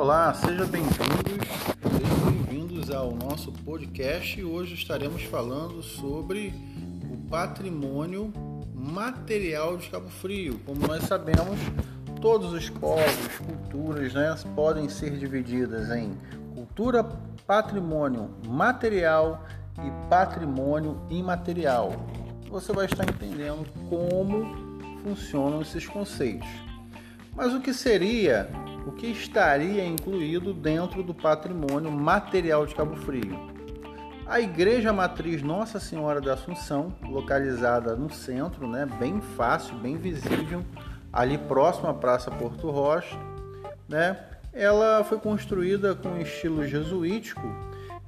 Olá, sejam bem-vindos, sejam bem-vindos ao nosso podcast. Hoje estaremos falando sobre o patrimônio material de Cabo Frio. Como nós sabemos, todos os povos, culturas, né, podem ser divididas em cultura, patrimônio material e patrimônio imaterial. Você vai estar entendendo como funcionam esses conceitos. Mas o que seria o que estaria incluído dentro do patrimônio material de Cabo Frio. A Igreja Matriz Nossa Senhora da Assunção, localizada no centro, né, bem fácil, bem visível, ali próximo à Praça Porto Rocha, né, ela foi construída com estilo jesuítico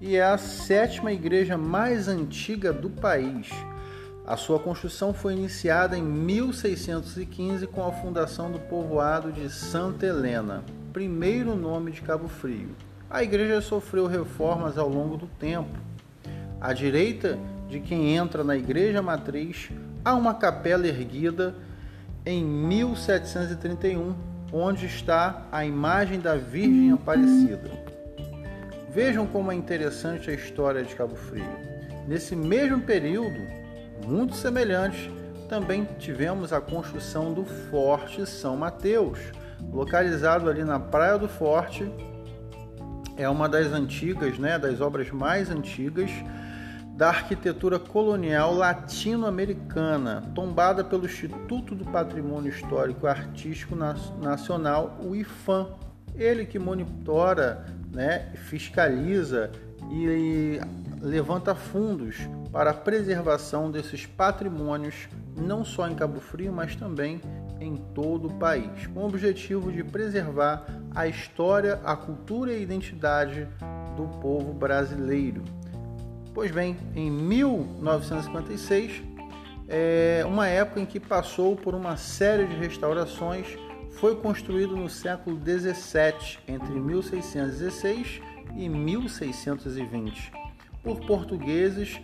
e é a sétima igreja mais antiga do país. A sua construção foi iniciada em 1615 com a fundação do povoado de Santa Helena, primeiro nome de Cabo Frio. A igreja sofreu reformas ao longo do tempo. À direita de quem entra na igreja matriz há uma capela erguida em 1731, onde está a imagem da Virgem Aparecida. Vejam como é interessante a história de Cabo Frio. Nesse mesmo período, muito semelhantes, também tivemos a construção do Forte São Mateus, localizado ali na Praia do Forte. É uma das antigas, né, das obras mais antigas da arquitetura colonial latino-americana, tombada pelo Instituto do Patrimônio Histórico e Artístico Nacional, o IFAM. Ele que monitora, né, fiscaliza e levanta fundos para a preservação desses patrimônios, não só em Cabo Frio, mas também em todo o país, com o objetivo de preservar a história, a cultura e a identidade do povo brasileiro. Pois bem, em 1956, é uma época em que passou por uma série de restaurações, foi construído no século 17, entre 1616 e 1620 por portugueses,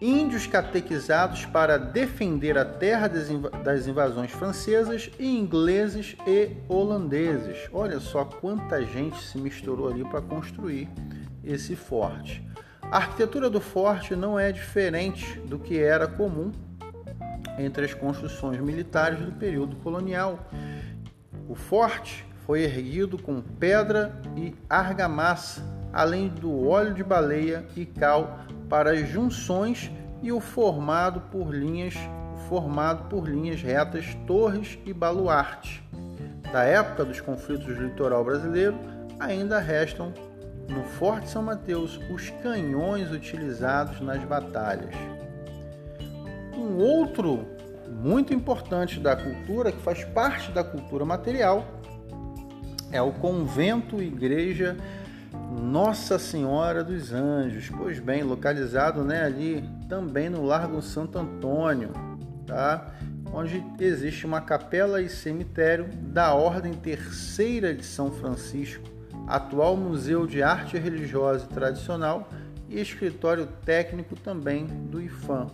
índios catequizados para defender a terra das invasões francesas e ingleses e holandeses. Olha só quanta gente se misturou ali para construir esse forte. A arquitetura do forte não é diferente do que era comum entre as construções militares do período colonial. O forte foi erguido com pedra e argamassa além do óleo de baleia e cal para as junções e o formado por linhas formado por linhas retas, torres e baluarte. Da época dos conflitos do litoral brasileiro, ainda restam no Forte São Mateus os canhões utilizados nas batalhas. Um outro muito importante da cultura, que faz parte da cultura material, é o convento igreja nossa Senhora dos Anjos, pois bem, localizado né, ali também no Largo Santo Antônio, tá? onde existe uma capela e cemitério da Ordem Terceira de São Francisco, atual Museu de Arte Religiosa e Tradicional e escritório técnico também do IFAM.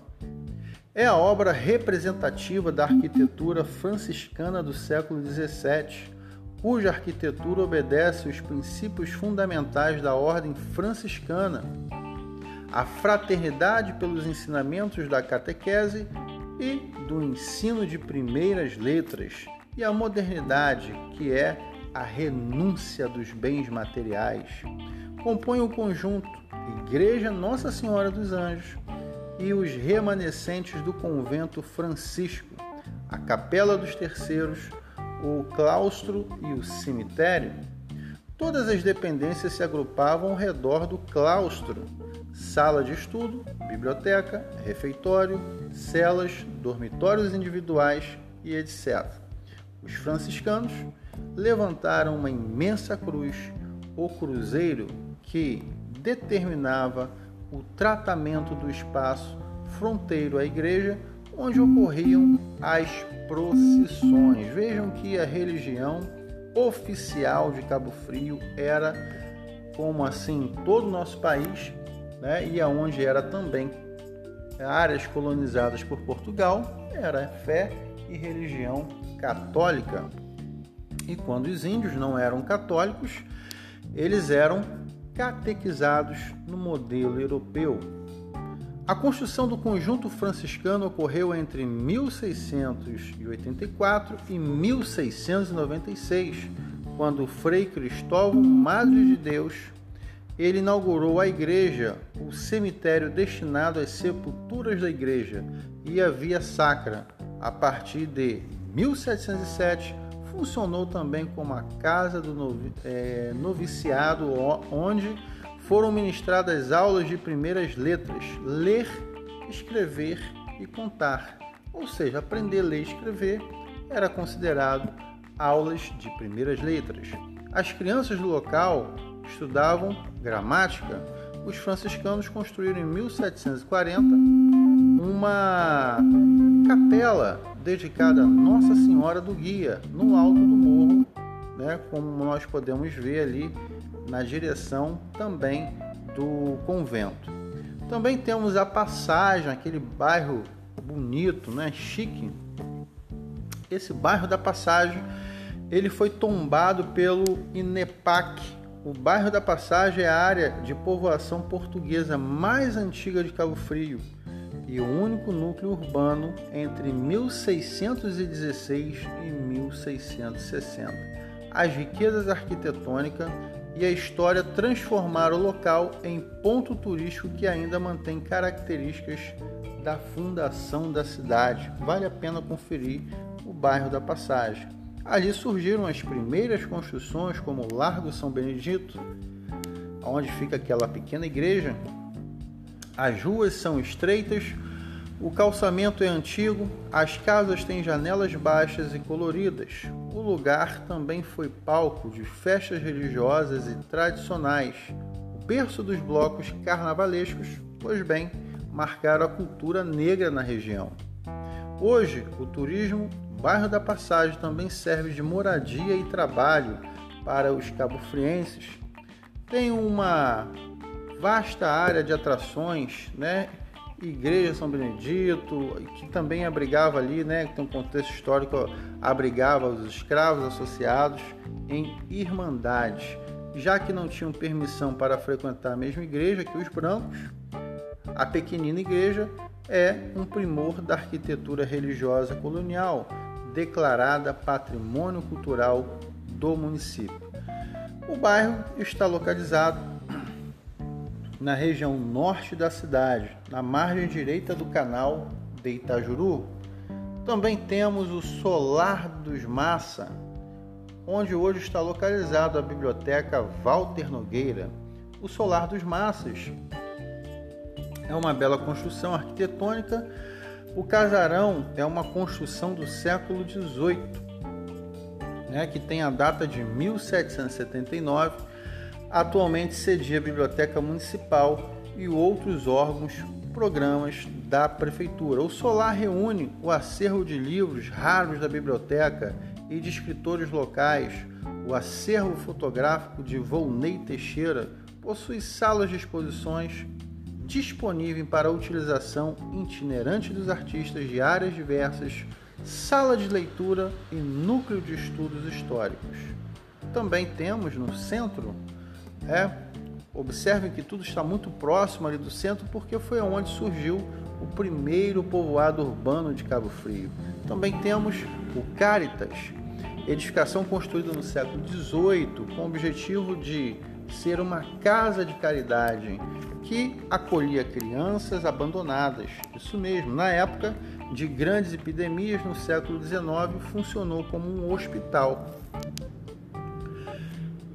É a obra representativa da arquitetura franciscana do século XVII, cuja arquitetura obedece os princípios fundamentais da ordem franciscana, a fraternidade pelos ensinamentos da catequese e do ensino de primeiras letras, e a modernidade, que é a renúncia dos bens materiais. Compõe o conjunto Igreja Nossa Senhora dos Anjos e os remanescentes do convento Francisco, a Capela dos Terceiros, o claustro e o cemitério, todas as dependências se agrupavam ao redor do claustro, sala de estudo, biblioteca, refeitório, celas, dormitórios individuais e etc. Os franciscanos levantaram uma imensa cruz, o cruzeiro, que determinava o tratamento do espaço fronteiro à igreja onde ocorriam as procissões. Vejam que a religião oficial de Cabo Frio era, como assim, todo o nosso país, né, e aonde era também áreas colonizadas por Portugal, era fé e religião católica. E quando os índios não eram católicos, eles eram catequizados no modelo europeu. A construção do conjunto franciscano ocorreu entre 1684 e 1696, quando Frei Cristóvão Madre de Deus ele inaugurou a igreja, o cemitério destinado às sepulturas da igreja e a via sacra. A partir de 1707, funcionou também como a casa do novi é, noviciado, onde foram ministradas aulas de primeiras letras, ler, escrever e contar. Ou seja, aprender a ler e escrever era considerado aulas de primeiras letras. As crianças do local estudavam gramática, os franciscanos construíram em 1740 uma capela dedicada a Nossa Senhora do Guia, no alto do morro, né, como nós podemos ver ali na direção também do convento. Também temos a passagem, aquele bairro bonito, né, chique. Esse bairro da passagem, ele foi tombado pelo INEPAC, o bairro da Passagem é a área de povoação portuguesa mais antiga de Cabo Frio e o único núcleo urbano entre 1616 e 1660. As riquezas arquitetônicas e a história transformaram o local em ponto turístico que ainda mantém características da fundação da cidade. Vale a pena conferir o bairro da Passagem. Ali surgiram as primeiras construções, como o Largo São Benedito, onde fica aquela pequena igreja. As ruas são estreitas, o calçamento é antigo, as casas têm janelas baixas e coloridas. O lugar também foi palco de festas religiosas e tradicionais, o berço dos blocos carnavalescos, pois bem, marcaram a cultura negra na região. Hoje, o turismo bairro da Passagem também serve de moradia e trabalho para os cabofrienses. Tem uma vasta área de atrações, né? Igreja São Benedito, que também abrigava ali, né, tem um contexto histórico, abrigava os escravos associados em irmandades. Já que não tinham permissão para frequentar a mesma igreja que os brancos, a pequenina igreja é um primor da arquitetura religiosa colonial, declarada Patrimônio Cultural do município. O bairro está localizado na região norte da cidade, na margem direita do canal de Itajuru. Também temos o Solar dos Massa, onde hoje está localizado a Biblioteca Walter Nogueira. O Solar dos Massas é uma bela construção arquitetônica o casarão é uma construção do século XVIII, né, que tem a data de 1779. Atualmente cedia a Biblioteca Municipal e outros órgãos, programas da Prefeitura. O solar reúne o acervo de livros raros da biblioteca e de escritores locais. O acervo fotográfico de Volney Teixeira possui salas de exposições disponível para utilização itinerante dos artistas de áreas diversas, sala de leitura e núcleo de estudos históricos. Também temos no centro, é, observem que tudo está muito próximo ali do centro porque foi onde surgiu o primeiro povoado urbano de Cabo Frio. Também temos o Caritas, edificação construída no século XVIII com o objetivo de ser uma casa de caridade que acolhia crianças abandonadas. Isso mesmo, na época de grandes epidemias no século XIX, funcionou como um hospital.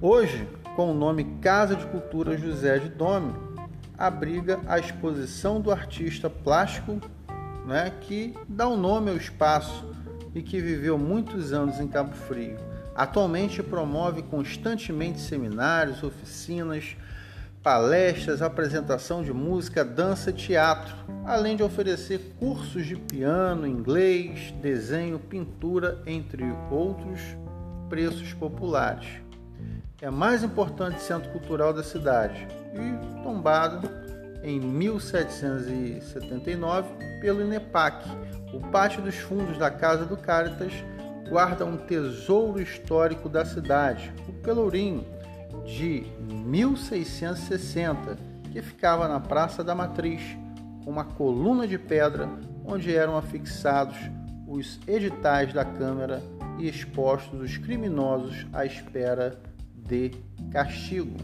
Hoje, com o nome Casa de Cultura José de Dome, abriga a exposição do artista plástico né, que dá o um nome ao espaço e que viveu muitos anos em Cabo Frio. Atualmente promove constantemente seminários, oficinas, palestras, apresentação de música, dança teatro, além de oferecer cursos de piano, inglês, desenho, pintura, entre outros preços populares. É mais importante centro cultural da cidade e tombado em 1779 pelo INEPAC. O pátio dos fundos da Casa do Caritas guarda um tesouro histórico da cidade, o Pelourinho, de 1660, que ficava na Praça da Matriz, com uma coluna de pedra onde eram afixados os editais da Câmara e expostos os criminosos à espera de castigo.